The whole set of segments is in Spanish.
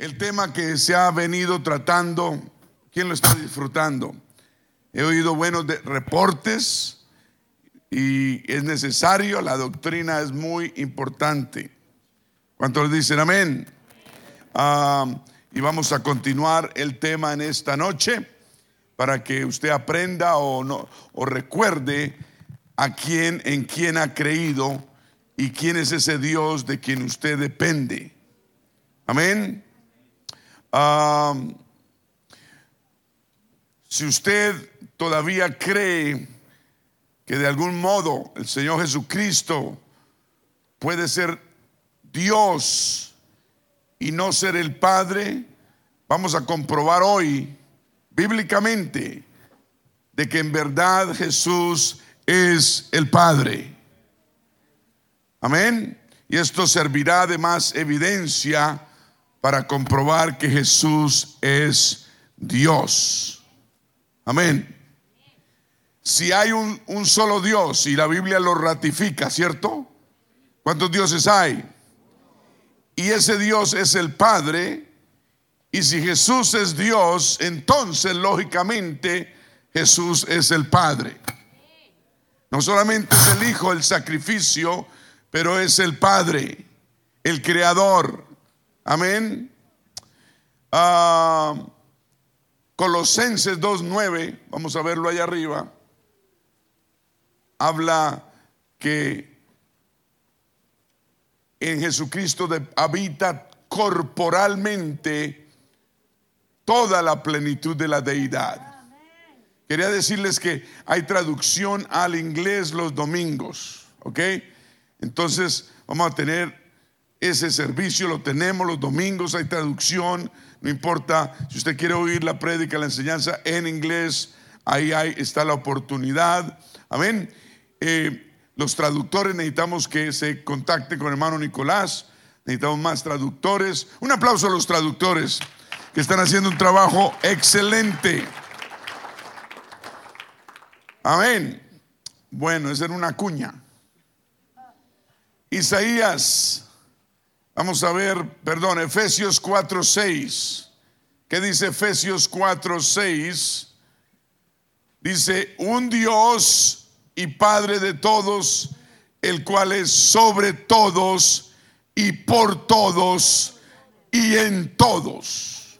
el tema que se ha venido tratando, ¿quién lo está disfrutando? He oído buenos reportes y es necesario, la doctrina es muy importante. ¿Cuántos dicen amén? Ah, y vamos a continuar el tema en esta noche para que usted aprenda o, no, o recuerde a quién, en quién ha creído y quién es ese Dios de quien usted depende. Amén. Si usted todavía cree que de algún modo el Señor Jesucristo puede ser Dios y no ser el Padre, vamos a comprobar hoy bíblicamente de que en verdad Jesús es el Padre. Amén. Y esto servirá de más evidencia para comprobar que Jesús es Dios. Amén. Si hay un, solo Dios y la Biblia lo ratifica, ¿cierto? ¿Cuántos dioses hay? Y ese Dios es el Padre. Y si Jesús es Dios, entonces lógicamente Jesús es el Padre. No solamente es el Hijo, el sacrificio, pero es el Padre, el Creador. Amén. Ah, Colosenses 2.9, vamos a verlo allá arriba, habla que en Jesucristo habita corporalmente toda la plenitud de la deidad. Quería decirles que hay traducción al inglés los domingos, ¿ok? Entonces vamos a tener ese servicio, lo tenemos los domingos, hay traducción, no importa si usted quiere oír la prédica, la enseñanza en inglés, ahí, está la oportunidad. Amén. Eh, los traductores necesitamos que se contacten con el hermano Nicolás, necesitamos más traductores. Un aplauso a los traductores que están haciendo un trabajo excelente. Amén. Bueno, esa era una cuña. Isaías Vamos a ver, perdón, Efesios 4, 6. ¿Qué dice Efesios 4, 6? Dice, un Dios y Padre de todos, el cual es sobre todos y por todos y en todos.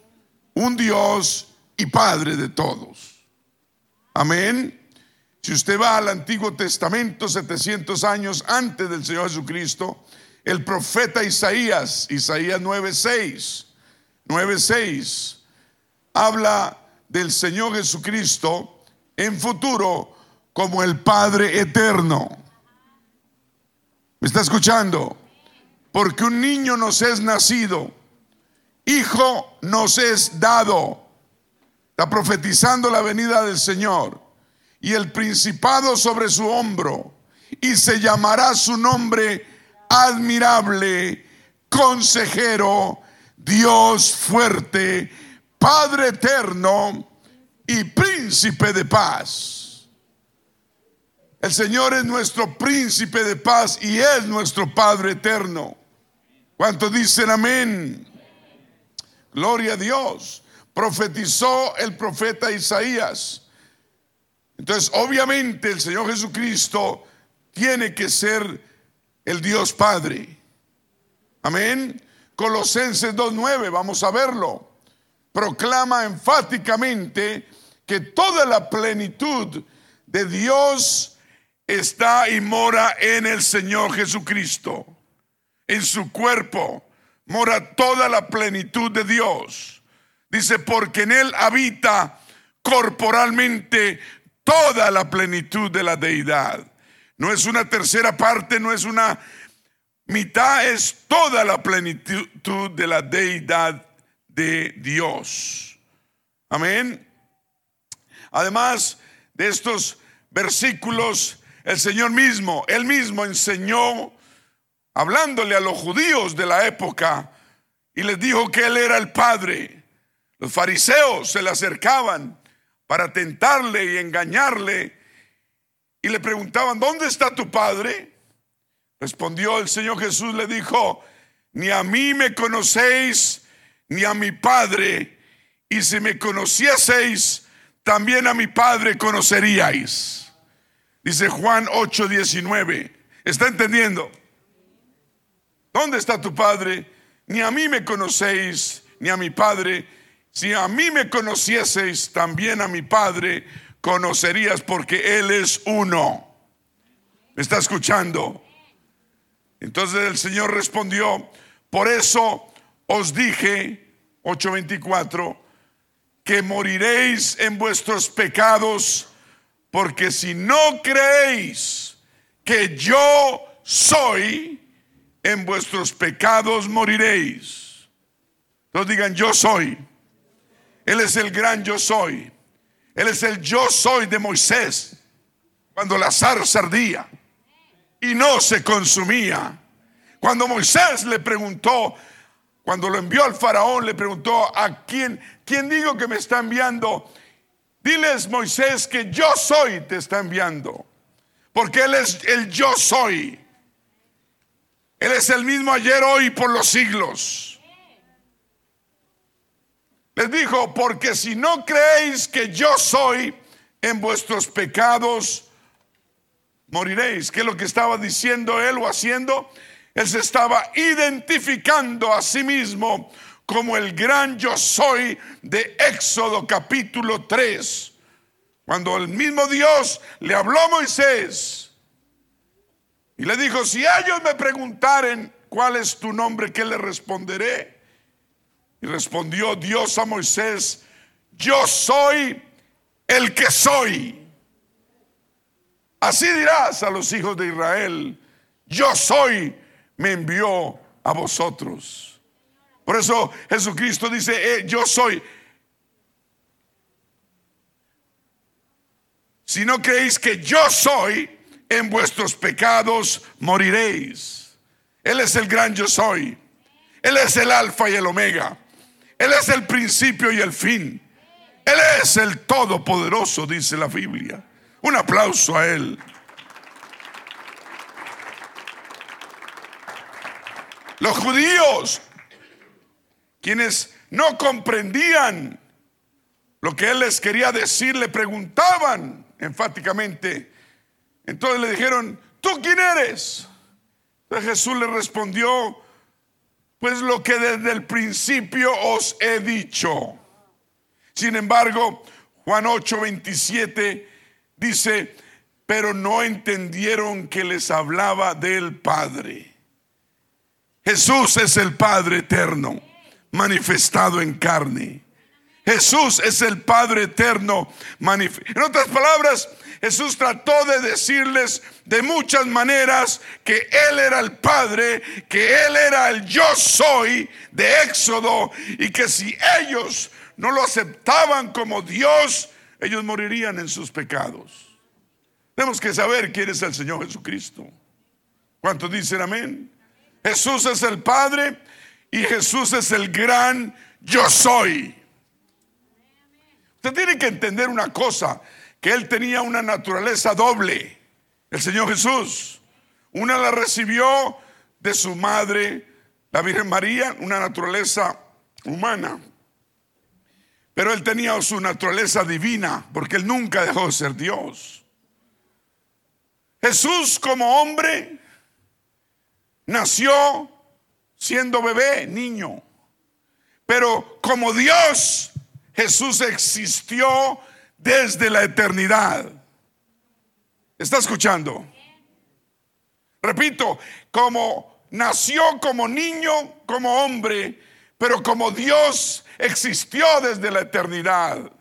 Un Dios y Padre de todos. Amén. Si usted va al Antiguo Testamento, 700 años antes del Señor Jesucristo, el profeta Isaías, Isaías 9:6, 9:6, habla del Señor Jesucristo en futuro como el Padre eterno. ¿Me está escuchando? Porque un niño nos es nacido, hijo nos es dado. Está profetizando la venida del Señor y el principado sobre su hombro y se llamará su nombre admirable, consejero, Dios fuerte, Padre eterno y príncipe de paz. El Señor es nuestro príncipe de paz y es nuestro Padre eterno. ¿Cuántos dicen amén? Gloria a Dios. Profetizó el profeta Isaías. Entonces, obviamente el Señor Jesucristo tiene que ser el Dios Padre. Amén. Colosenses 2.9, vamos a verlo. Proclama enfáticamente que toda la plenitud de Dios está y mora en el Señor Jesucristo. En su cuerpo mora toda la plenitud de Dios. Dice, porque en Él habita corporalmente toda la plenitud de la deidad. No es una tercera parte, no es una mitad, es toda la plenitud de la deidad de Dios. Amén. Además de estos versículos, el Señor mismo, Él mismo enseñó, hablándole a los judíos de la época, y les dijo que Él era el Padre. Los fariseos se le acercaban para tentarle y engañarle y le preguntaban, ¿dónde está tu padre? Respondió el Señor Jesús, le dijo, ni a mí me conocéis, ni a mi Padre, y si me conocieseis, también a mi Padre conoceríais. Dice Juan 8:19. ¿Está entendiendo? ¿Dónde está tu Padre? Ni a mí me conocéis, ni a mi Padre. Si a mí me conocieseis, también a mi Padre conocerías, porque Él es uno. ¿Me está escuchando? Entonces el Señor respondió, por eso os dije, 8:24, que moriréis en vuestros pecados, porque si no creéis que yo soy, en vuestros pecados moriréis. Entonces digan, yo soy. Él es el gran yo soy. Él es el yo soy de Moisés. Cuando la zarza ardía y no se consumía. Cuando Moisés le preguntó, cuando lo envió al faraón, le preguntó a quién, quién digo que me está enviando. Diles Moisés que yo soy te está enviando. Porque Él es el yo soy. Él es el mismo ayer, hoy por los siglos. Les dijo, porque si no creéis que yo soy, en vuestros pecados moriréis. ¿Qué es lo que estaba diciendo él o haciendo? Él se estaba identificando a sí mismo como el gran yo soy de Éxodo capítulo 3. Cuando el mismo Dios le habló a Moisés y le dijo, si ellos me preguntaren cuál es tu nombre, ¿qué le responderé? Y respondió Dios a Moisés, yo soy el que soy. Así dirás a los hijos de Israel, yo soy, me envió a vosotros. Por eso Jesucristo dice, eh, yo soy. Si no creéis que yo soy, en vuestros pecados moriréis. Él es el gran yo soy. Él es el alfa y el omega. Él es el principio y el fin. Él es el todopoderoso, dice la Biblia. Un aplauso a Él. Los judíos, quienes no comprendían lo que Él les quería decir, le preguntaban enfáticamente. Entonces le dijeron, ¿tú quién eres? Entonces Jesús le respondió, pues lo que desde el principio os he dicho. Sin embargo, Juan 8, 27 Dice, pero no entendieron que les hablaba del Padre. Jesús es el Padre eterno, manifestado en carne. Jesús es el Padre eterno. En otras palabras, Jesús trató de decirles de muchas maneras que Él era el Padre, que Él era el yo soy de Éxodo y que si ellos no lo aceptaban como Dios, ellos morirían en sus pecados. Tenemos que saber quién es el Señor Jesucristo. ¿Cuántos dicen amén? Jesús es el Padre y Jesús es el gran yo soy. Usted tiene que entender una cosa, que Él tenía una naturaleza doble, el Señor Jesús. Una la recibió de su madre, la Virgen María, una naturaleza humana. Pero él tenía su naturaleza divina, porque él nunca dejó de ser Dios. Jesús como hombre nació siendo bebé, niño. Pero como Dios, Jesús existió desde la eternidad. ¿Está escuchando? Repito, como nació como niño, como hombre, pero como Dios existió desde la eternidad.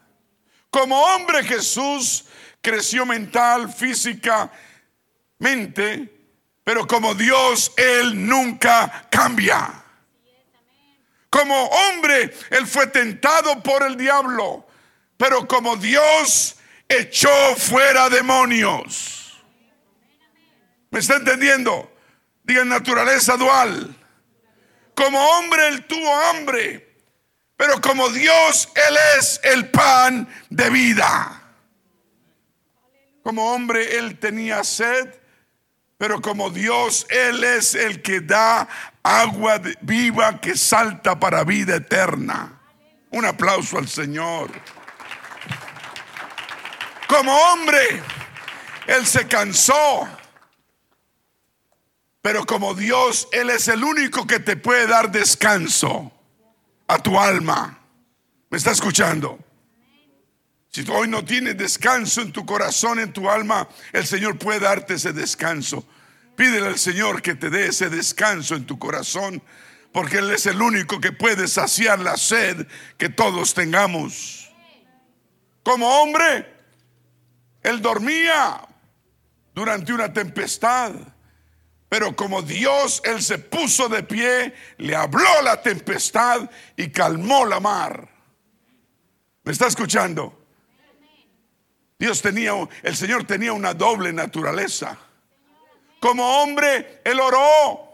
Como hombre Jesús creció mental, físicamente, pero como Dios Él nunca cambia. Como hombre Él fue tentado por el diablo, pero como Dios echó fuera demonios. ¿Me está entendiendo? Diga naturaleza dual. Como hombre él tuvo hambre, pero como Dios él es el pan de vida. Como hombre él tenía sed, pero como Dios él es el que da agua viva que salta para vida eterna. Un aplauso al Señor. Como hombre, Él se cansó. Pero como Dios, Él es el único que te puede dar descanso a tu alma. ¿Me está escuchando? Si hoy no tienes descanso en tu corazón, en tu alma, el Señor puede darte ese descanso. Pídele al Señor que te dé ese descanso en tu corazón, porque Él es el único que puede saciar la sed que todos tengamos. Como hombre, Él dormía durante una tempestad, pero como Dios, Él se puso de pie, le habló la tempestad y calmó la mar. ¿Me está escuchando? Dios tenía, el Señor tenía una doble naturaleza. Como hombre, Él oró,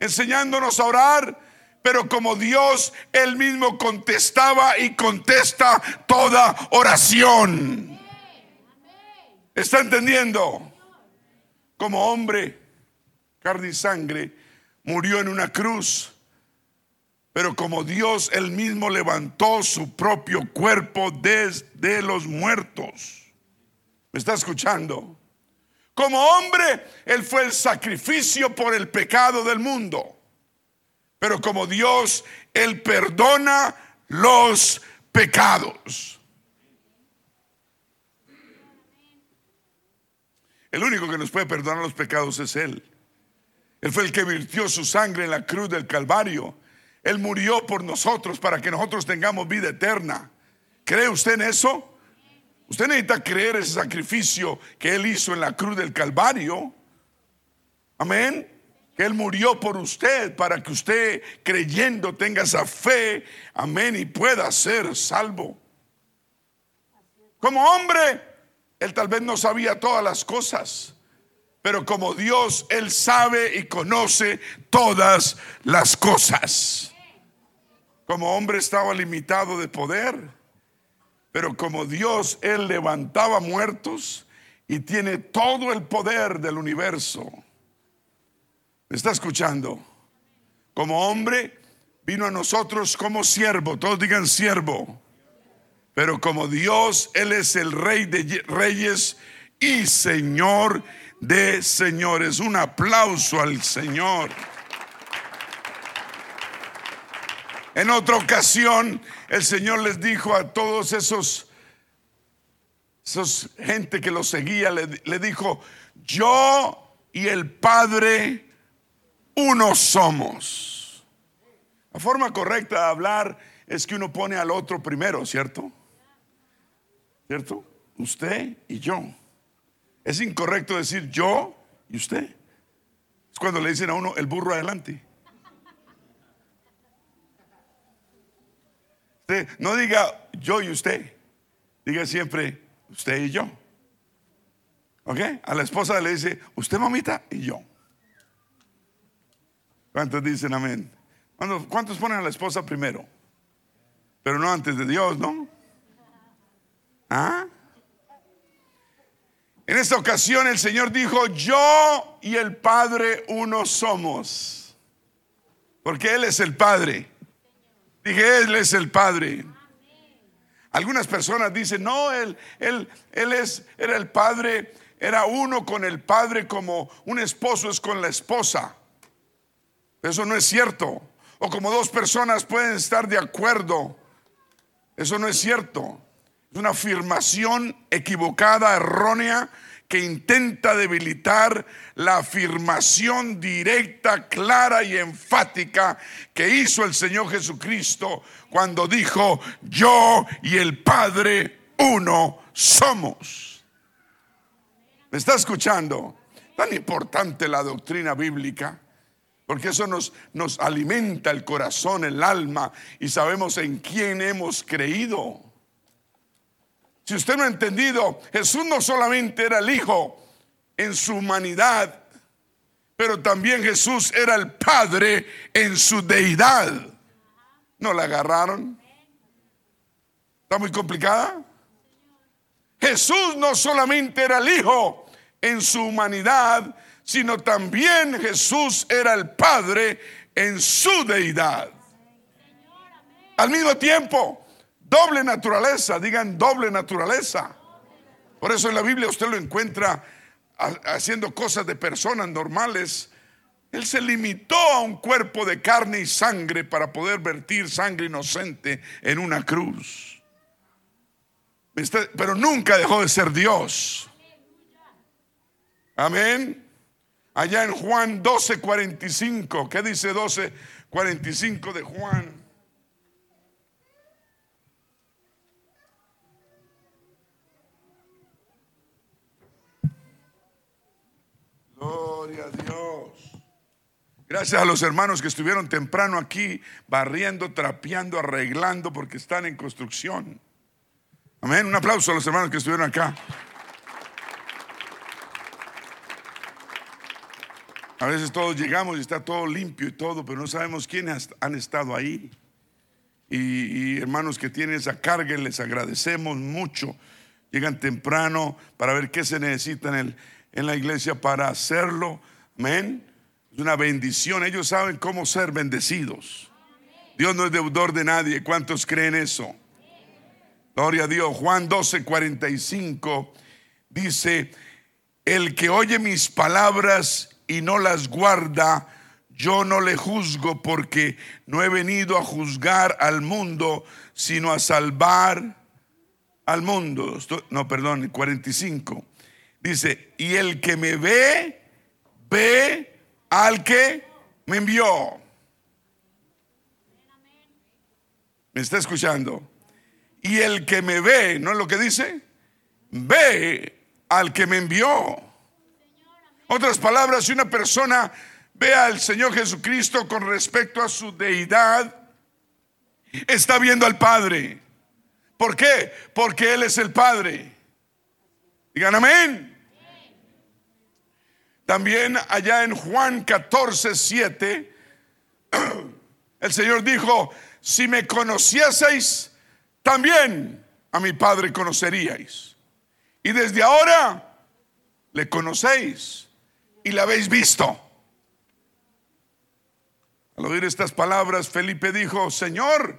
enseñándonos a orar, pero como Dios, Él mismo contestaba y contesta toda oración. ¿Está entendiendo? Como hombre, carne y sangre, murió en una cruz. Pero como Dios él mismo levantó su propio cuerpo desde los muertos. ¿Me está escuchando? Como hombre, Él fue el sacrificio por el pecado del mundo. Pero como Dios, Él perdona los pecados. El único que nos puede perdonar los pecados es Él. Él fue el que virtió su sangre en la cruz del Calvario. Él murió por nosotros para que nosotros tengamos vida eterna. ¿Cree usted en eso? Usted necesita creer ese sacrificio que Él hizo en la cruz del Calvario. Amén. Que Él murió por usted para que usted creyendo tenga esa fe. Amén. Y pueda ser salvo. Como hombre, Él tal vez no sabía todas las cosas. Pero como Dios, Él sabe y conoce todas las cosas. Como hombre estaba limitado de poder pero como Dios, Él levantaba muertos y tiene todo el poder del universo. ¿Me está escuchando? Como hombre, vino a nosotros como siervo. Todos digan siervo. Pero como Dios, Él es el rey de reyes y señor de señores. Un aplauso al Señor. En otra ocasión, el Señor les dijo a todos esos, esos gente que lo seguía, le, le dijo, yo y el Padre uno somos. La forma correcta de hablar es que uno pone al otro primero, ¿cierto? ¿Cierto? Usted y yo. Es incorrecto decir yo y usted. Es cuando le dicen a uno el burro adelante. No diga yo y usted, diga siempre usted y yo. ¿Ok? A la esposa le dice usted mamita y yo. ¿Cuántos dicen amén? ¿Cuántos ponen a la esposa primero? Pero no antes de Dios, ¿no? ¿Ah? En esta ocasión el Señor dijo, yo y el Padre uno somos. Porque Él es el Padre. Dije, Él es el Padre. Algunas personas dicen, no, Él, él, él es, era el Padre, era uno con el Padre como un esposo es con la esposa. Eso no es cierto. O como dos personas pueden estar de acuerdo. Eso no es cierto. Es una afirmación equivocada, errónea, que intenta debilitar la afirmación directa, clara y enfática que hizo el Señor Jesucristo cuando dijo, yo y el Padre uno somos. ¿Me está escuchando? Tan importante la doctrina bíblica, porque eso nos, nos alimenta el corazón, el alma, y sabemos en quién hemos creído. Si usted no ha entendido, Jesús no solamente era el Hijo en su humanidad, pero también Jesús era el Padre en su deidad. ¿No la agarraron? ¿Está muy complicada? Jesús no solamente era el Hijo en su humanidad, sino también Jesús era el Padre en su deidad. Al mismo tiempo, doble naturaleza, digan doble naturaleza. Por eso en la Biblia usted lo encuentra haciendo cosas de personas normales. Él se limitó a un cuerpo de carne y sangre para poder vertir sangre inocente en una cruz. Pero nunca dejó de ser Dios. Amén. Allá en Juan 12:45, ¿qué dice 12:45 de Juan? Gloria Dios. Gracias a los hermanos que estuvieron temprano aquí, barriendo, trapeando, arreglando, porque están en construcción. Amén. Un aplauso a los hermanos que estuvieron acá. A veces todos llegamos y está todo limpio y todo, pero no sabemos quiénes han estado ahí. Y, hermanos que tienen esa carga, les agradecemos mucho. Llegan temprano para ver qué se necesita en la iglesia para hacerlo. Amén. Es una bendición. Ellos saben cómo ser bendecidos. Dios no es deudor de nadie. ¿Cuántos creen eso? Gloria a Dios. Juan 12, 45 dice, el que oye mis palabras y no las guarda, yo no le juzgo porque no he venido a juzgar al mundo, sino a salvar al mundo. No, perdón, 45. Dice, y el que me ve, ve al que me envió. ¿Me está escuchando? Y el que me ve, ¿no es lo que dice? Ve al que me envió. Otras palabras, si una persona ve al Señor Jesucristo con respecto a su deidad, está viendo al Padre. ¿Por qué? Porque Él es el Padre. Digan amén. También allá en Juan 14, 7, el Señor dijo, si me conocieseis, también a mi Padre conoceríais. Y desde ahora le conocéis y la habéis visto. Al oír estas palabras, Felipe dijo, Señor,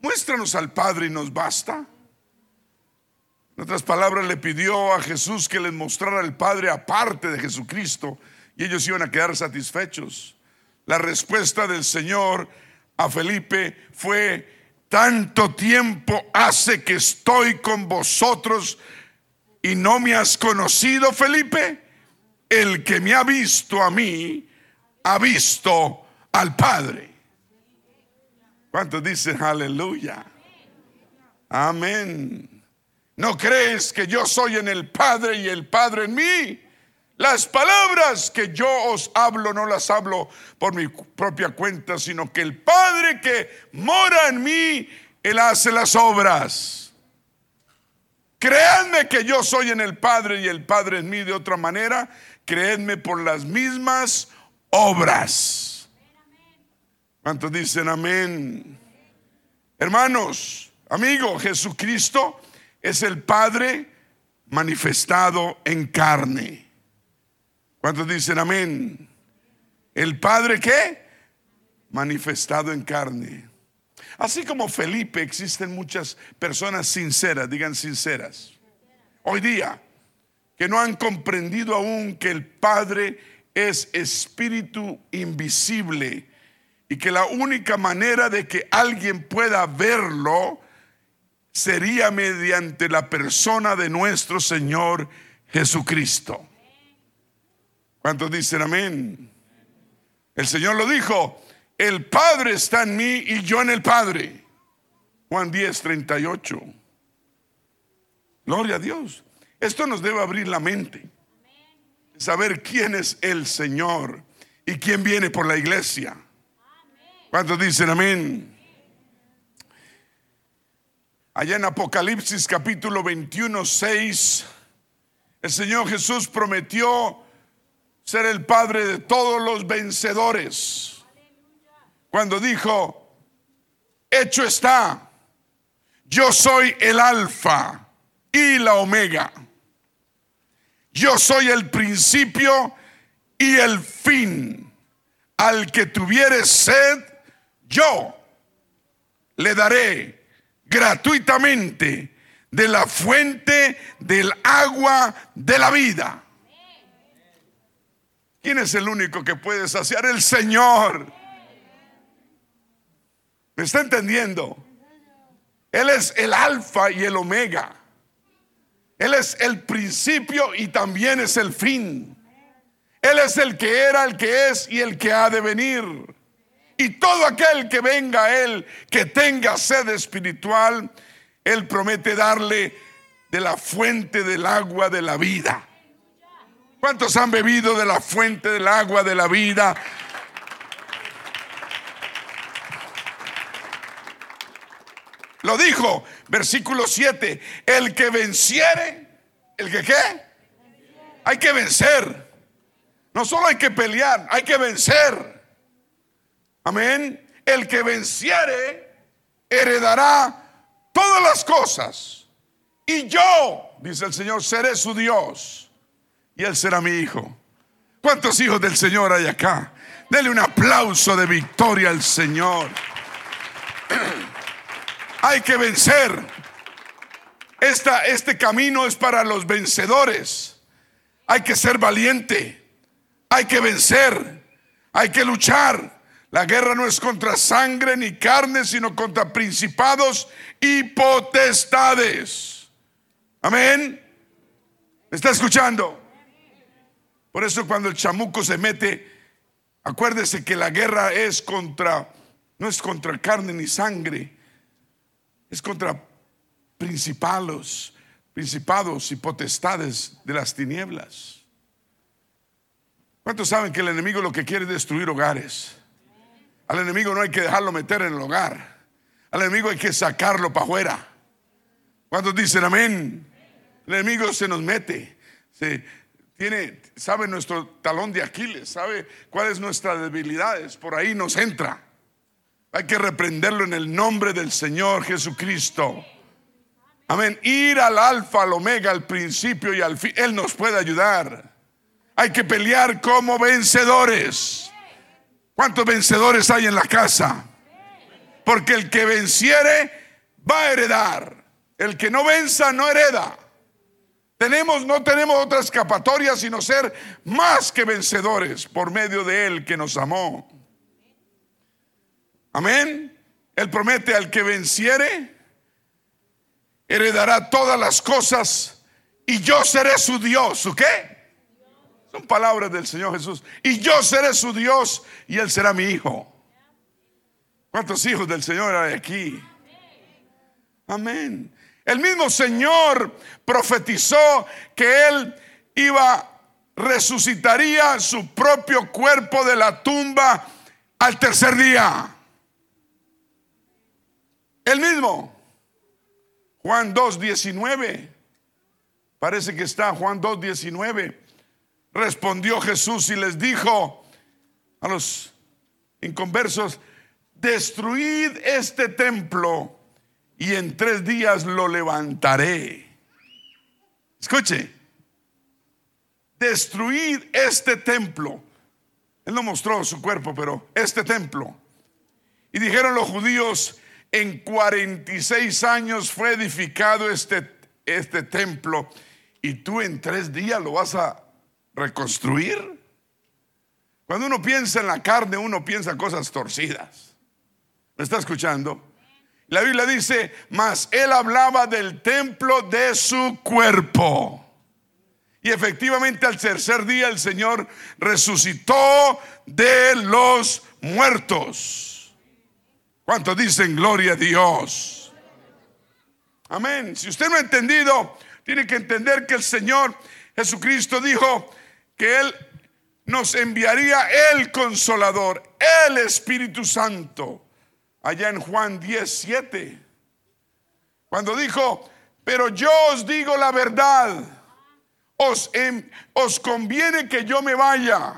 muéstranos al Padre y nos basta. En otras palabras, le pidió a Jesús que les mostrara al Padre aparte de Jesucristo y ellos iban a quedar satisfechos. La respuesta del Señor a Felipe fue, tanto tiempo hace que estoy con vosotros y no me has conocido, Felipe el que me ha visto a mí, ha visto al Padre. ¿Cuántos dicen aleluya? Amén. ¿No crees que yo soy en el Padre y el Padre en mí? Las palabras que yo os hablo no las hablo por mi propia cuenta, sino que el Padre que mora en mí, Él hace las obras. Créanme que yo soy en el Padre y el Padre en mí de otra manera creedme por las mismas obras. ¿Cuántos dicen amén? Hermanos, amigo, Jesucristo es el Padre manifestado en carne. ¿Cuántos dicen amén? ¿El Padre qué? Manifestado en carne. Así como Felipe, existen muchas personas sinceras, digan sinceras. Hoy día, que no han comprendido aún que el Padre es espíritu invisible y que la única manera de que alguien pueda verlo sería mediante la persona de nuestro Señor Jesucristo. ¿Cuántos dicen amén? El Señor lo dijo, el Padre está en mí y yo en el Padre. Juan 10, 38. Gloria a Dios. Esto nos debe abrir la mente. Saber quién es el Señor y quién viene por la iglesia. ¿Cuántos dicen amén? Allá en Apocalipsis capítulo 21, 6, el Señor Jesús prometió ser el Padre de todos los vencedores. Cuando dijo, hecho está, yo soy el alfa y la omega yo soy el principio y el fin. al que tuviere sed, yo le daré gratuitamente de la fuente del agua de la vida. ¿Quién es el único que puede saciar? El Señor. ¿Me está entendiendo? Él es el alfa y el omega. Él es el principio y también es el fin. Él es el que era, el que es y el que ha de venir. Y todo aquel que venga a Él, que tenga sed espiritual, Él promete darle de la fuente del agua de la vida. ¿Cuántos han bebido de la fuente del agua de la vida? Lo dijo, versículo 7, el que venciere, ¿el que qué? Hay que vencer. No solo hay que pelear, hay que vencer. Amén. El que venciere heredará todas las cosas. Y yo, dice el Señor, seré su Dios. Y él será mi hijo. ¿Cuántos hijos del Señor hay acá? Dele un aplauso de victoria al Señor. hay que vencer. Esta, este camino es para los vencedores. Hay que ser valiente. Hay que vencer. Hay que luchar. La guerra no es contra sangre ni carne, sino contra principados y potestades. Amén. ¿Me está escuchando? Por eso cuando el chamuco se mete, acuérdese que la guerra es contra, no es contra carne ni sangre, es contra principados, principados y potestades de las tinieblas. ¿Cuántos saben que el enemigo lo que quiere es destruir hogares? Al enemigo no hay que dejarlo meter en el hogar. Al enemigo hay que sacarlo para afuera. ¿Cuántos dicen amén? El enemigo se nos mete. Se, tiene, sabe nuestro talón de Aquiles, sabe cuáles nuestras debilidades. Por ahí nos entra. Hay que reprenderlo en el nombre del Señor Jesucristo. Amén. Ir al alfa, al omega, al principio y al fin. Él nos puede ayudar. Hay que pelear como vencedores. ¿Cuántos vencedores hay en la casa? Porque el que venciere va a heredar. El que no venza no hereda. Tenemos, no tenemos otra escapatoria sino ser más que vencedores por medio de Él que nos amó. Amén. Él promete al que venciere, heredará todas las cosas y yo seré su Dios. ¿Su qué? Son palabras del Señor Jesús. Y yo seré su Dios y Él será mi hijo. ¿Cuántos hijos del Señor hay aquí? Amén. El mismo Señor profetizó que Él iba, resucitaría su propio cuerpo de la tumba al tercer día. El mismo. Juan 2.19. Parece que está Juan 2.19. Respondió Jesús y les dijo a los inconversos, destruid este templo y en tres días lo levantaré. Escuche, destruid este templo. Él no mostró su cuerpo, pero este templo. Y dijeron los judíos, en 46 años fue edificado este, este templo y tú en tres días lo vas a reconstruir. Cuando uno piensa en la carne, uno piensa cosas torcidas. ¿Me está escuchando? La Biblia dice, mas él hablaba del templo de su cuerpo. Y efectivamente al tercer día el Señor resucitó de los muertos. ¿Cuántos dicen gloria a Dios? Amén. Si usted no ha entendido, tiene que entender que el Señor Jesucristo dijo que Él nos enviaría el consolador, el Espíritu Santo, allá en Juan 17. Cuando dijo, pero yo os digo la verdad, os, os conviene que yo me vaya,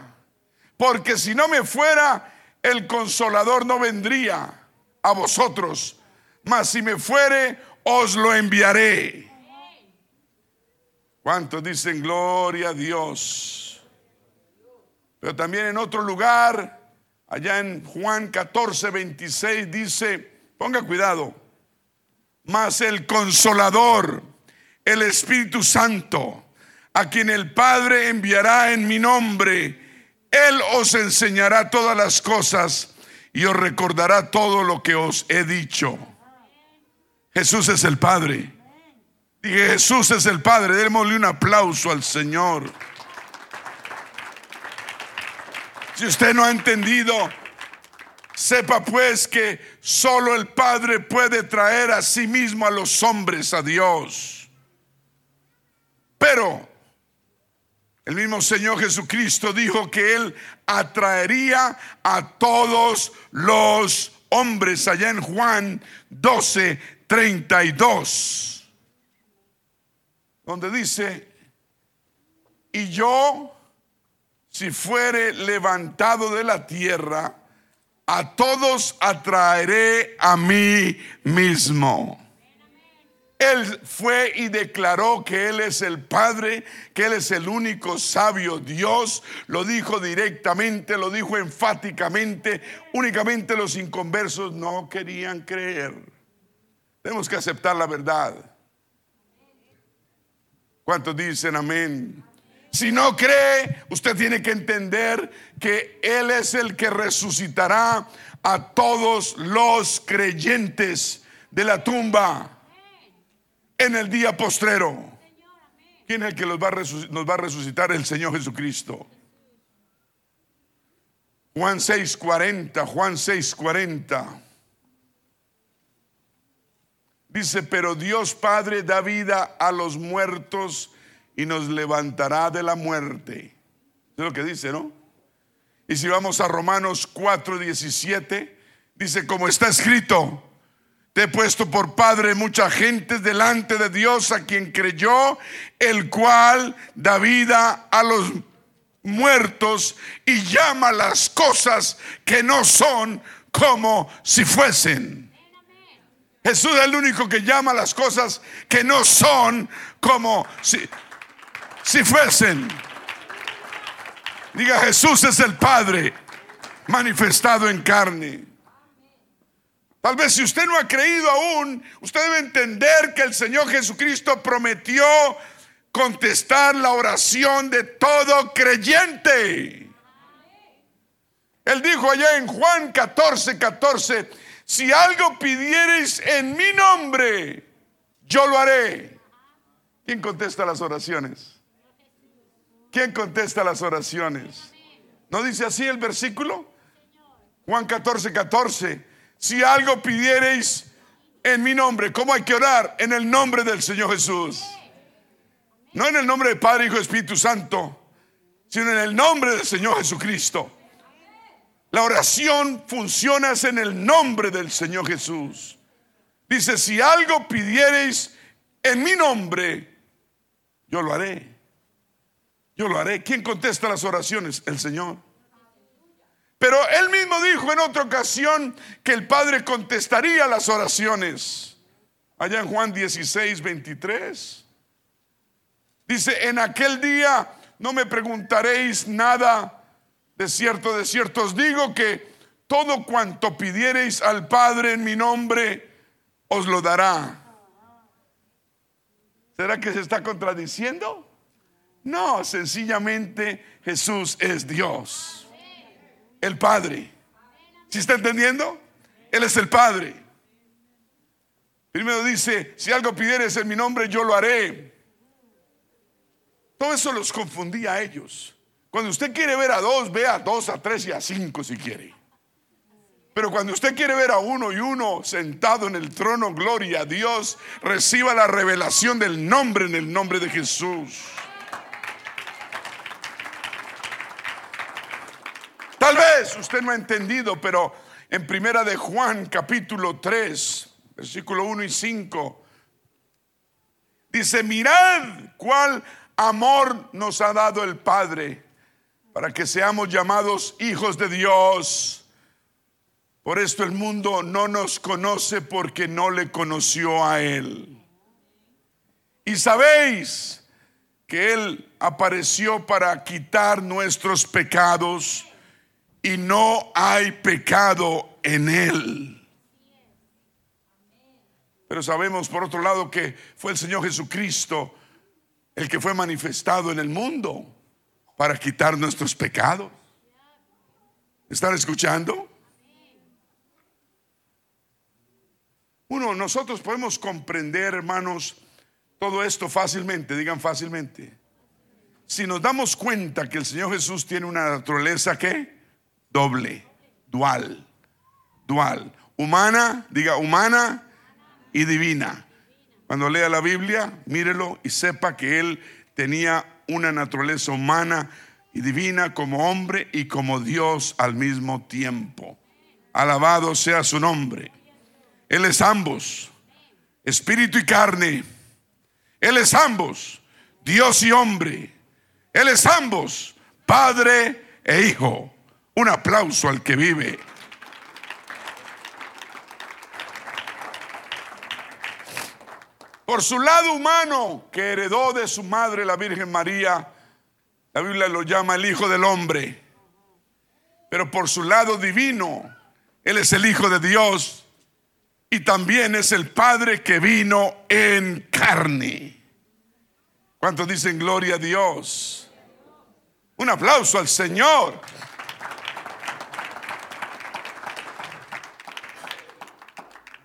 porque si no me fuera, el consolador no vendría a vosotros, mas si me fuere, os lo enviaré. ¿Cuántos dicen gloria a Dios? Pero también en otro lugar allá en Juan 14, 26 dice, ponga cuidado, mas el consolador, el Espíritu Santo, a quien el Padre enviará en mi nombre, Él os enseñará todas las cosas y os recordará todo lo que os he dicho. Jesús es el Padre. Dije, Jesús es el Padre. Démosle un aplauso al Señor. Si usted no ha entendido, sepa pues que solo el Padre puede traer a sí mismo a los hombres a Dios. Pero el mismo Señor Jesucristo dijo que Él atraería a todos los hombres allá en Juan 12, 32, donde dice, y yo, si fuere levantado de la tierra, a todos atraeré a mí mismo. Él fue y declaró que Él es el Padre, que Él es el único sabio Dios. Lo dijo directamente, lo dijo enfáticamente. Únicamente los inconversos no querían creer. Tenemos que aceptar la verdad. ¿Cuántos dicen amén? Si no cree, usted tiene que entender que Él es el que resucitará a todos los creyentes de la tumba en el día postrero. ¿Quién es el que nos va a resucitar? El Señor Jesucristo. Juan 6:40, Juan 6:40. Dice, pero Dios Padre da vida a los muertos y nos levantará de la muerte. Es lo que dice, ¿no? Y si vamos a Romanos 4:17, dice, como está escrito, te he puesto por padre mucha gente delante de Dios a quien creyó, el cual da vida a los muertos y llama las cosas que no son como si fuesen. Jesús es el único que llama las cosas que no son como si, si fuesen. Diga, Jesús es el Padre manifestado en carne. Tal vez si usted no ha creído aún, usted debe entender que el Señor Jesucristo prometió contestar la oración de todo creyente. Él dijo allá en Juan 14, 14, si algo pidiereis en mi nombre, yo lo haré. ¿Quién contesta las oraciones? ¿Quién contesta las oraciones? ¿No dice así el versículo? Juan 14, 14 si algo pidiereis en mi nombre, ¿cómo hay que orar? En el nombre del Señor Jesús. No en el nombre del Padre, Hijo y Espíritu Santo, sino en el nombre del Señor Jesucristo. La oración funciona en el nombre del Señor Jesús. Dice, si algo pidiereis en mi nombre, yo lo haré. Yo lo haré. ¿Quién contesta las oraciones? El Señor. Pero él mismo dijo en otra ocasión que el Padre contestaría las oraciones. Allá en Juan 16, 23. Dice, en aquel día no me preguntaréis nada. De cierto, de cierto os digo que todo cuanto pidiereis al Padre en mi nombre, os lo dará. ¿Será que se está contradiciendo? No, sencillamente Jesús es Dios el Padre. ¿Sí está entendiendo? Él es el Padre. Primero dice, si algo pidieres en mi nombre, yo lo haré. Todo eso los confundía a ellos. Cuando usted quiere ver a dos, ve a dos, a tres y a cinco si quiere. Pero cuando usted quiere ver a uno y uno sentado en el trono, gloria a Dios, reciba la revelación del nombre en el nombre de Jesús. Tal vez usted no ha entendido, pero en primera de Juan capítulo 3, versículo 1 y 5, dice, mirad cuál amor nos ha dado el Padre para que seamos llamados hijos de Dios. Por esto el mundo no nos conoce porque no le conoció a Él. Y sabéis que Él apareció para quitar nuestros pecados y no hay pecado en él. Pero sabemos por otro lado que fue el Señor Jesucristo el que fue manifestado en el mundo para quitar nuestros pecados. ¿Están escuchando? Uno, nosotros podemos comprender, hermanos, todo esto fácilmente, digan fácilmente. Si nos damos cuenta que el Señor Jesús tiene una naturaleza que doble, dual, dual, humana, diga humana y divina. Cuando lea la Biblia, mírelo y sepa que Él tenía una naturaleza humana y divina como hombre y como Dios al mismo tiempo. Alabado sea su nombre. Él es ambos, espíritu y carne. Él es ambos, Dios y hombre. Él es ambos, Padre e Hijo. Un aplauso al que vive. Por su lado humano, que heredó de su madre la Virgen María, la Biblia lo llama el Hijo del Hombre. Pero por su lado divino, Él es el Hijo de Dios y también es el Padre que vino en carne. ¿Cuántos dicen gloria a Dios? Un aplauso al Señor.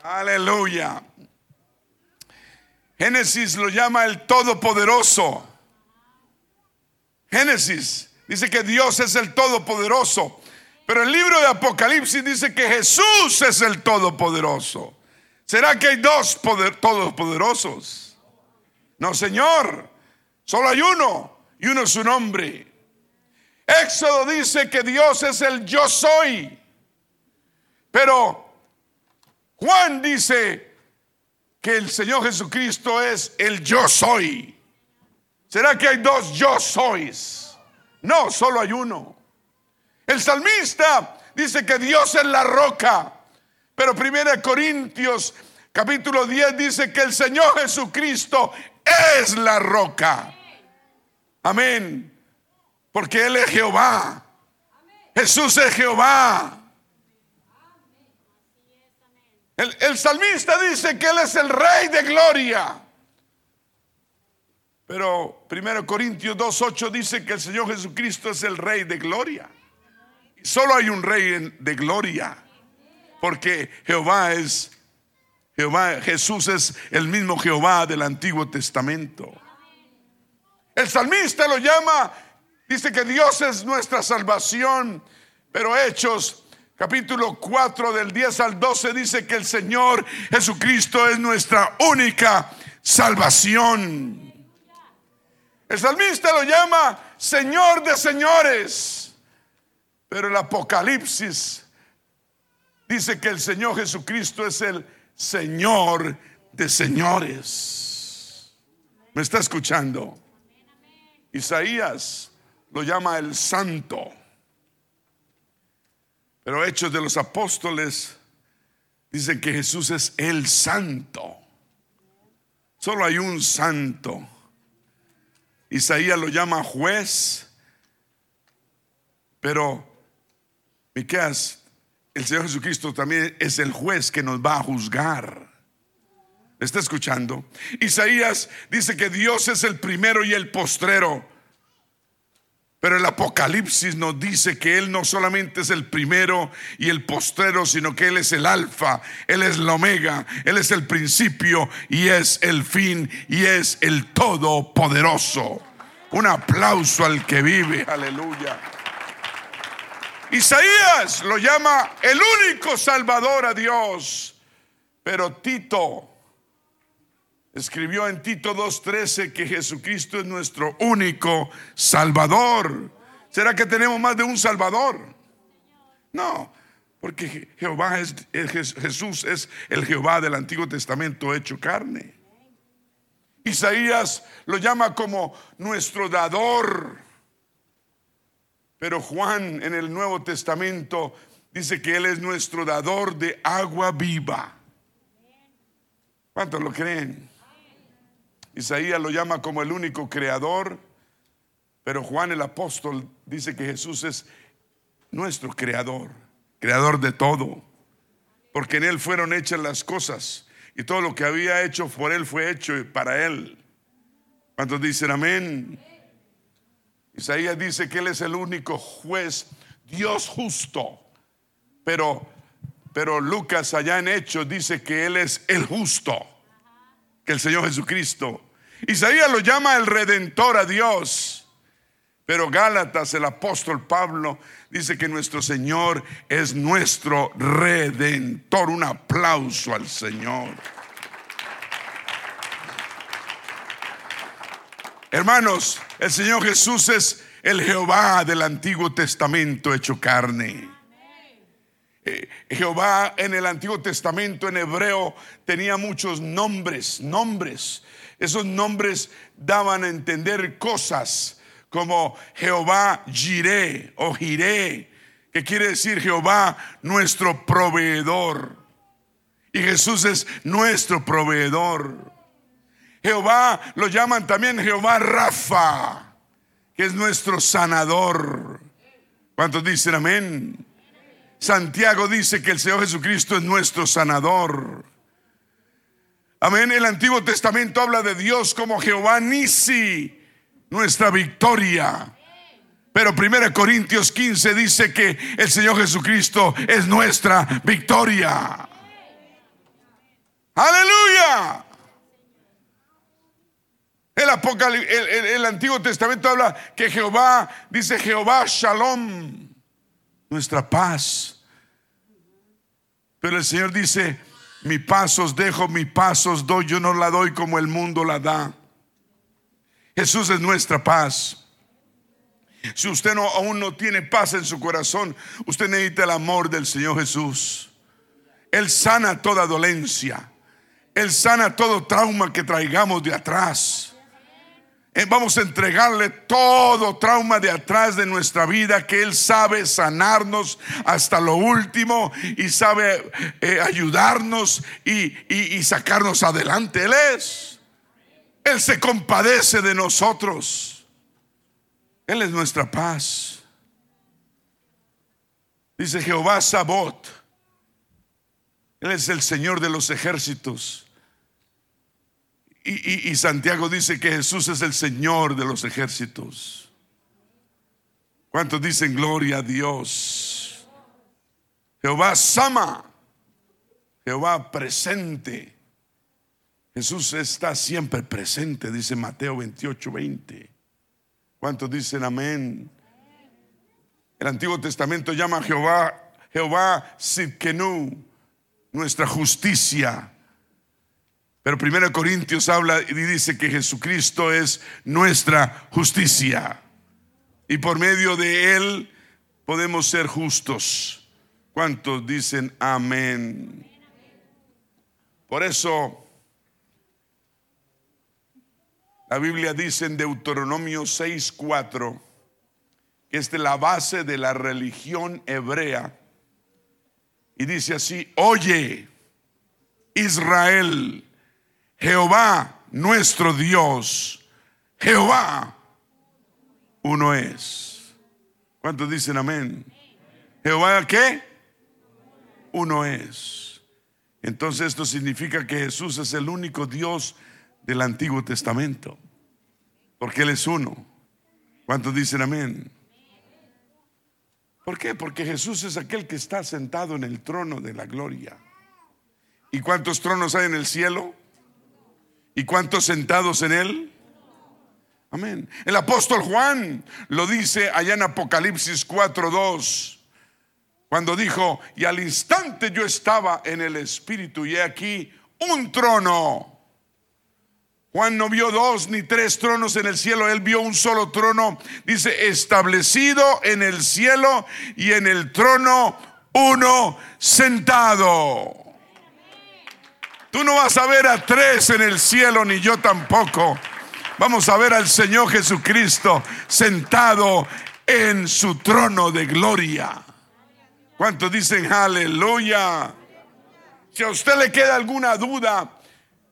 Aleluya. Génesis lo llama el Todopoderoso. Génesis dice que Dios es el Todopoderoso. Pero el libro de Apocalipsis dice que Jesús es el Todopoderoso. ¿Será que hay dos poder, todopoderosos? No, Señor. Solo hay uno. Y uno es su nombre. Éxodo dice que Dios es el yo soy. Pero Juan dice que el Señor Jesucristo es el yo soy. ¿Será que hay dos yo sois? No, solo hay uno. El salmista dice que Dios es la roca. Pero 1 Corintios capítulo 10 dice que el Señor Jesucristo es la roca. Amén. Porque Él es Jehová. Jesús es Jehová. El, salmista dice que Él es el rey de gloria. Pero 1 Corintios 2.8 dice que el Señor Jesucristo es el rey de gloria. Solo hay un rey de gloria. Porque Jehová es, Jehová, Jesús es el mismo Jehová del Antiguo Testamento. El salmista lo llama, dice que Dios es nuestra salvación, pero Hechos capítulo 4 del 10 al 12 dice que el Señor Jesucristo es nuestra única salvación. El salmista lo llama Señor de señores, pero el Apocalipsis dice que el Señor Jesucristo es el Señor de señores. ¿Me está escuchando? Isaías lo llama el santo. Pero Hechos de los Apóstoles dicen que Jesús es el santo. Solo hay un santo. Isaías lo llama juez. Pero Miqueas el Señor Jesucristo también es el juez que nos va a juzgar. está escuchando? Isaías dice que Dios es el primero y el postrero. Pero el Apocalipsis nos dice que Él no solamente es el primero y el postrero, sino que Él es el alfa, Él es la omega, Él es el principio y es el fin y es el todopoderoso. Un aplauso al que vive, aleluya. Isaías lo llama el único salvador a Dios. Pero Tito escribió en Tito 2.13 que Jesucristo es nuestro único salvador. ¿Será que tenemos más de un salvador? No, porque Jehová es, Jesús es el Jehová del Antiguo Testamento hecho carne. Isaías lo llama como nuestro dador. Pero Juan en el Nuevo Testamento dice que Él es nuestro dador de agua viva. ¿Cuántos lo creen? Isaías lo llama como el único creador, pero Juan el apóstol dice que Jesús es nuestro creador, creador de todo, porque en Él fueron hechas las cosas y todo lo que había hecho por Él fue hecho para Él. ¿Cuántos dicen amén? Isaías dice que Él es el único juez, Dios justo, pero, pero Lucas allá en Hechos dice que Él es el justo, que el Señor Jesucristo. Isaías lo llama el redentor a Dios. Pero Gálatas, el apóstol Pablo, dice que nuestro Señor es nuestro redentor. Un aplauso al Señor. Hermanos, el Señor Jesús es el Jehová del Antiguo Testamento hecho carne. Eh, Jehová en el Antiguo Testamento en hebreo tenía muchos nombres, nombres. Esos nombres daban a entender cosas como Jehová Jiré o Jiré, que quiere decir Jehová nuestro proveedor. Y Jesús es nuestro proveedor. Jehová lo llaman también Jehová Rafa, que es nuestro sanador. ¿Cuántos dicen amén? Santiago dice que el Señor Jesucristo es nuestro sanador. Amén. El Antiguo Testamento habla de Dios como Jehová Nisi, nuestra victoria. Pero 1 Corintios 15 dice que el Señor Jesucristo es nuestra victoria. Aleluya. El, el, Antiguo Testamento habla que Jehová, dice Jehová Shalom, nuestra paz. Pero el Señor dice, mi paz os dejo, mi paz os doy, yo no la doy como el mundo la da. Jesús es nuestra paz. Si usted no, aún no tiene paz en su corazón, usted necesita el amor del Señor Jesús. Él sana toda dolencia. Él sana todo trauma que traigamos de atrás. Eh, vamos a entregarle todo trauma de atrás de nuestra vida que Él sabe sanarnos hasta lo último y sabe eh, ayudarnos y sacarnos adelante. Él es. Él se compadece de nosotros. Él es nuestra paz. Dice Jehová Sabot. Él es el Señor de los ejércitos. Y, Santiago dice que Jesús es el Señor de los ejércitos. ¿Cuántos dicen gloria a Dios? Jehová Sama. Jehová presente. Jesús está siempre presente, dice Mateo 28, 20. ¿Cuántos dicen amén? El Antiguo Testamento llama a Jehová, Jehová Sidkenu, nuestra justicia. Pero Primero Corintios habla y dice que Jesucristo es nuestra justicia. Y por medio de Él podemos ser justos. ¿Cuántos dicen amén? Por eso La Biblia dice en Deuteronomio 6:4 que es de la base de la religión hebrea. Y dice así, oye, Israel, Jehová nuestro Dios, Jehová uno es. ¿Cuántos dicen amén? Jehová qué? Uno es. Entonces esto significa que Jesús es el único Dios del Antiguo Testamento. Porque Él es uno. ¿Cuántos dicen amén? ¿Por qué? Porque Jesús es aquel que está sentado en el trono de la gloria. ¿Y cuántos tronos hay en el cielo? ¿Y cuántos sentados en él? Amén. El apóstol Juan lo dice allá en Apocalipsis 4:2, cuando dijo, y al instante yo estaba en el Espíritu y he aquí un trono Juan no vio dos ni tres tronos en el cielo, él vio un solo trono, dice, establecido en el cielo y en el trono uno sentado. Tú no vas a ver a tres en el cielo, ni yo tampoco. Vamos a ver al Señor Jesucristo sentado en su trono de gloria. ¿Cuántos dicen aleluya? Si a usted le queda alguna duda,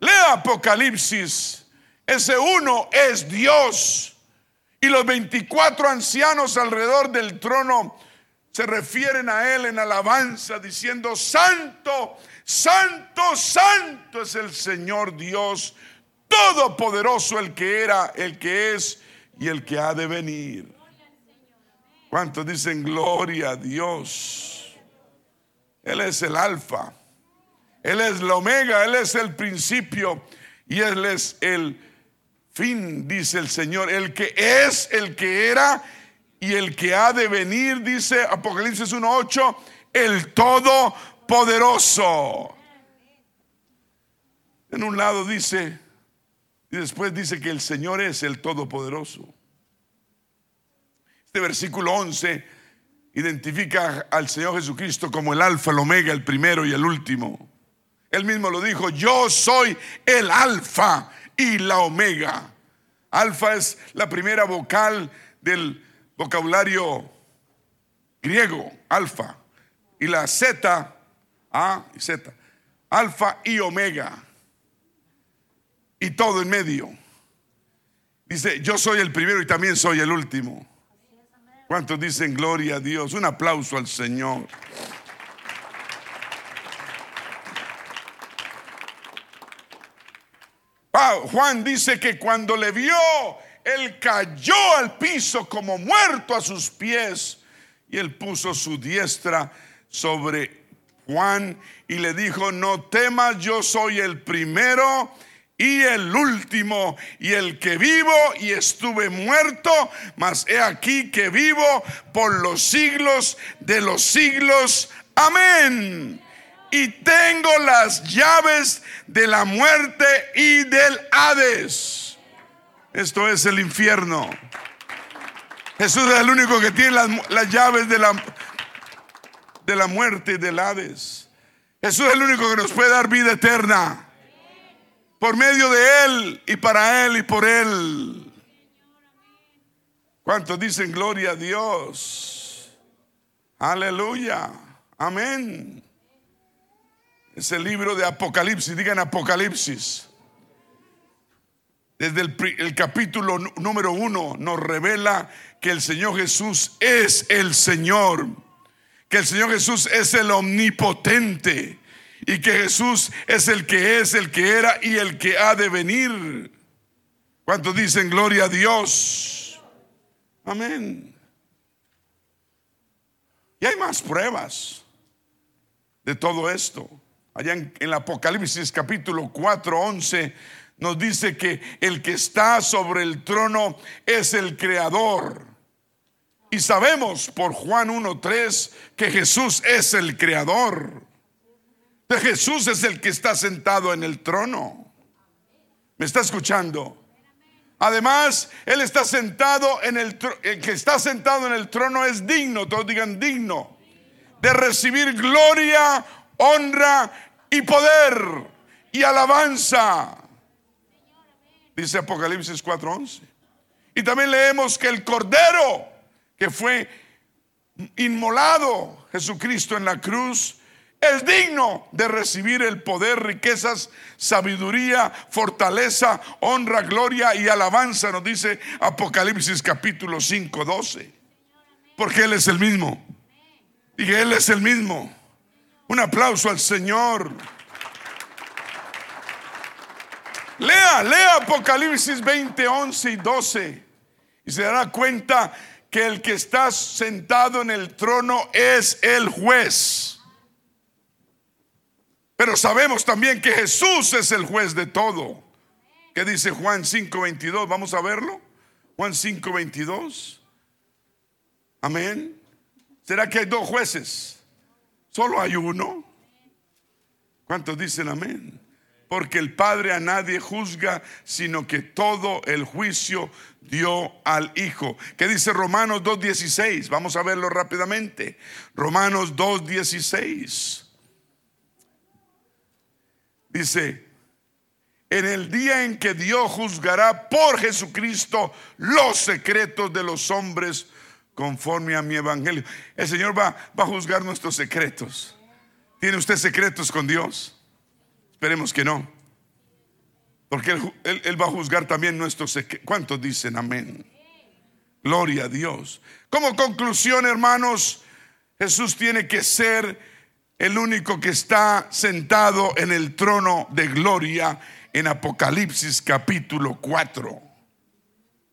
Lea Apocalipsis. Ese uno es Dios. Y los 24 ancianos alrededor del trono se refieren a Él en alabanza diciendo, Santo, Santo, Santo es el Señor Dios, Todopoderoso el que era, el que es y el que ha de venir. ¿Cuántos dicen gloria a Dios? Él es el alfa, Él es la omega, Él es el principio y Él es el fin, dice el Señor, el que es, el que era y el que ha de venir, dice Apocalipsis 1.8, el Todopoderoso. En un lado dice, y después dice que el Señor es el Todopoderoso. Este versículo 11 identifica al Señor Jesucristo como el alfa, el omega, el primero y el último. Él mismo lo dijo, yo soy el alfa y la omega. Alfa es la primera vocal del vocabulario griego, alfa, y la Z, A y Z, alfa y omega, y todo en medio. Dice, yo soy el primero y también soy el último. ¿Cuántos dicen gloria a Dios? Un aplauso al Señor. Juan dice que cuando le vio él cayó al piso como muerto a sus pies y él puso su diestra sobre Juan y le dijo, no temas, yo soy el primero y el último y el que vivo y estuve muerto, mas he aquí que vivo por los siglos de los siglos. Amén. Y tengo las llaves de la muerte y del Hades. Esto es el infierno. Jesús es el único que tiene las, llaves de la, de la muerte y del Hades. Jesús es el único que nos puede dar vida eterna. Por medio de Él y para Él y por Él. ¿Cuántos dicen gloria a Dios? Aleluya. Amén. Es el libro de Apocalipsis. Digan Apocalipsis desde el, capítulo número uno nos revela que el Señor Jesús es el Señor, que el Señor Jesús es el omnipotente y que Jesús es el que es, el que era y el que ha de venir. ¿Cuántos dicen gloria a Dios? Amén. Y hay más pruebas de todo esto. Allá en, el Apocalipsis capítulo 4, 11 nos dice que el que está sobre el trono es el creador. Y sabemos por Juan 1.3 que Jesús es el creador. Jesús es el que está sentado en el trono. ¿Me está escuchando? Además, Él está sentado en el el que está sentado en el trono es digno, todos digan digno, de recibir gloria, honra y poder y alabanza dice Apocalipsis 4:11. Y también leemos que el Cordero que fue inmolado Jesucristo en la cruz es digno de recibir el poder, riquezas, sabiduría, fortaleza, honra, gloria y alabanza, nos dice Apocalipsis capítulo 5, 12. Porque Él es el mismo. Y Él es el mismo. Un aplauso al Señor. Lea, lea Apocalipsis 20, 11 y 12 y se dará cuenta que el que está sentado en el trono es el juez. Pero sabemos también que Jesús es el juez de todo. ¿Qué dice Juan 5:22? Vamos a verlo. Juan 5:22. Amén. ¿Será que hay dos jueces? Solo hay uno. ¿Cuántos dicen amén? porque el Padre a nadie juzga, sino que todo el juicio dio al Hijo. ¿Qué dice Romanos 2.16? Vamos a verlo rápidamente. Romanos 2.16. Dice, en el día en que Dios juzgará por Jesucristo los secretos de los hombres conforme a mi evangelio. El Señor va, va a juzgar nuestros secretos. ¿Tiene usted secretos con Dios? Esperemos que no. Porque él, va a juzgar también nuestros... ¿Cuántos dicen amén? Gloria a Dios. Como conclusión, hermanos, Jesús tiene que ser el único que está sentado en el trono de gloria en Apocalipsis capítulo 4.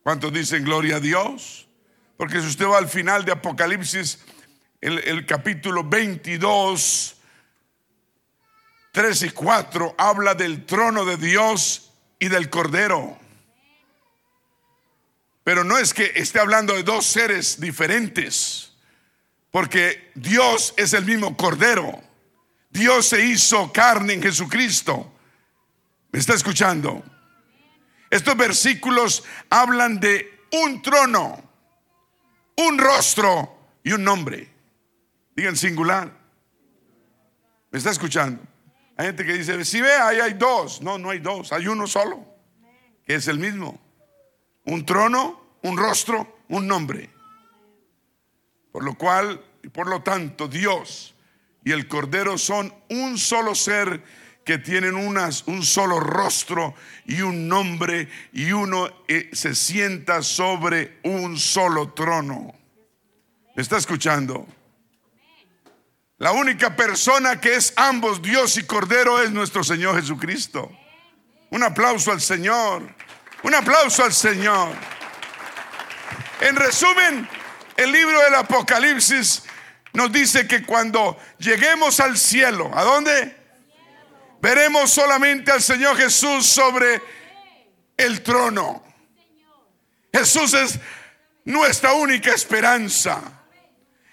¿Cuántos dicen gloria a Dios? Porque si usted va al final de Apocalipsis, el, el capítulo 22, 3 y 4 habla del trono de Dios y del Cordero. Pero no es que esté hablando de dos seres diferentes, porque Dios es el mismo Cordero. Dios se hizo carne en Jesucristo. ¿Me está escuchando? Estos versículos hablan de un trono, un rostro y un nombre. Digan singular. ¿Me está escuchando? Hay gente que dice, si ve, ahí hay dos. No, no hay dos, hay uno solo, que es el mismo. Un trono, un rostro, un nombre. Por lo cual, y por lo tanto, Dios y el Cordero son un solo ser que tienen unas, un solo rostro y un nombre y uno eh, se sienta sobre un solo trono. ¿Me está escuchando? La única persona que es ambos Dios y Cordero es nuestro Señor Jesucristo. Un aplauso al Señor. Un aplauso al Señor. En resumen, el libro del Apocalipsis nos dice que cuando lleguemos al cielo, ¿a dónde? Veremos solamente al Señor Jesús sobre el trono. Jesús es nuestra única esperanza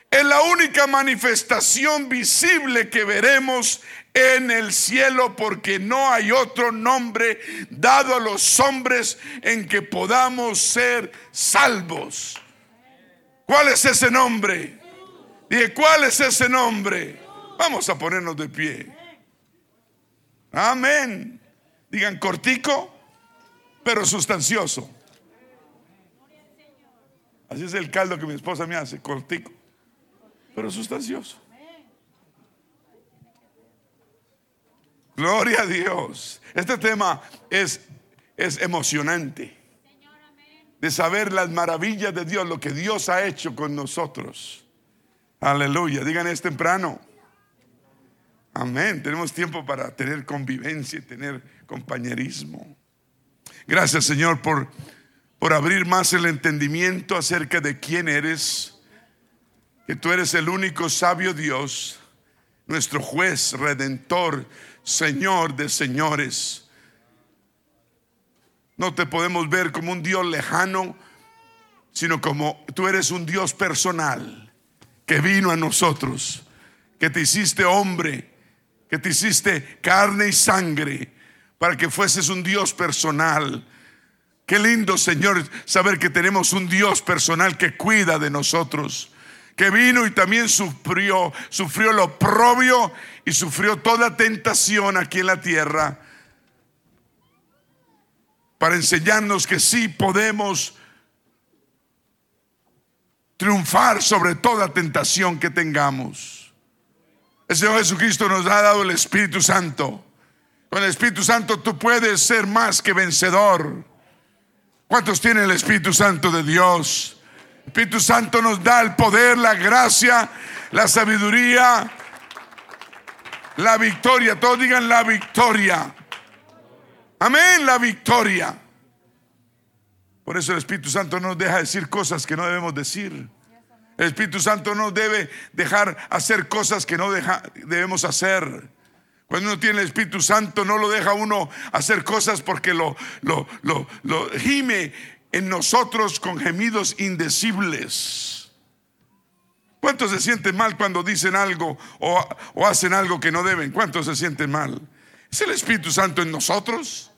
es la única manifestación visible que veremos en el cielo porque no hay otro nombre dado a los hombres en que podamos ser salvos. ¿Cuál es ese nombre? Dije, ¿cuál es ese nombre? Vamos a ponernos de pie. Amén. Digan cortico, pero sustancioso. Así es el caldo que mi esposa me hace, cortico pero sustancioso. Gloria a Dios. Este tema es, es emocionante. De saber las maravillas de Dios, lo que Dios ha hecho con nosotros. Aleluya. Digan es temprano. Amén. Tenemos tiempo para tener convivencia y tener compañerismo. Gracias Señor por, por abrir más el entendimiento acerca de quién eres que tú eres el único sabio Dios, nuestro juez, redentor, Señor de señores. No te podemos ver como un Dios lejano, sino como tú eres un Dios personal que vino a nosotros, que te hiciste hombre, que te hiciste carne y sangre para que fueses un Dios personal. Qué lindo, Señor, saber que tenemos un Dios personal que cuida de nosotros que vino y también sufrió, sufrió lo propio y sufrió toda tentación aquí en la tierra para enseñarnos que sí podemos triunfar sobre toda tentación que tengamos. El Señor Jesucristo nos ha dado el Espíritu Santo. Con el Espíritu Santo tú puedes ser más que vencedor. ¿Cuántos tienen el Espíritu Santo de Dios? Espíritu Santo nos da el poder, la gracia, la sabiduría, la victoria. Todos digan la victoria. Amén, la victoria. Por eso el Espíritu Santo no nos deja decir cosas que no debemos decir. El Espíritu Santo no debe dejar hacer cosas que no debemos hacer. Cuando uno tiene el Espíritu Santo, no lo deja uno hacer cosas porque lo, lo, lo, lo gime en nosotros con gemidos indecibles. ¿Cuántos se sienten mal cuando dicen algo o, hacen algo que no deben? ¿Cuántos se sienten mal? ¿Es el Espíritu Santo en nosotros?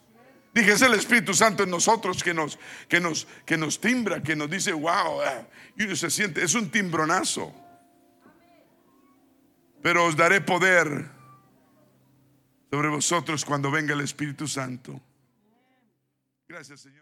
Dije, es el Espíritu Santo en nosotros que nos, que nos, que nos timbra, que nos dice, wow, ah", y uno se siente, es un timbronazo. Pero os daré poder sobre vosotros cuando venga el Espíritu Santo. Gracias, Señor.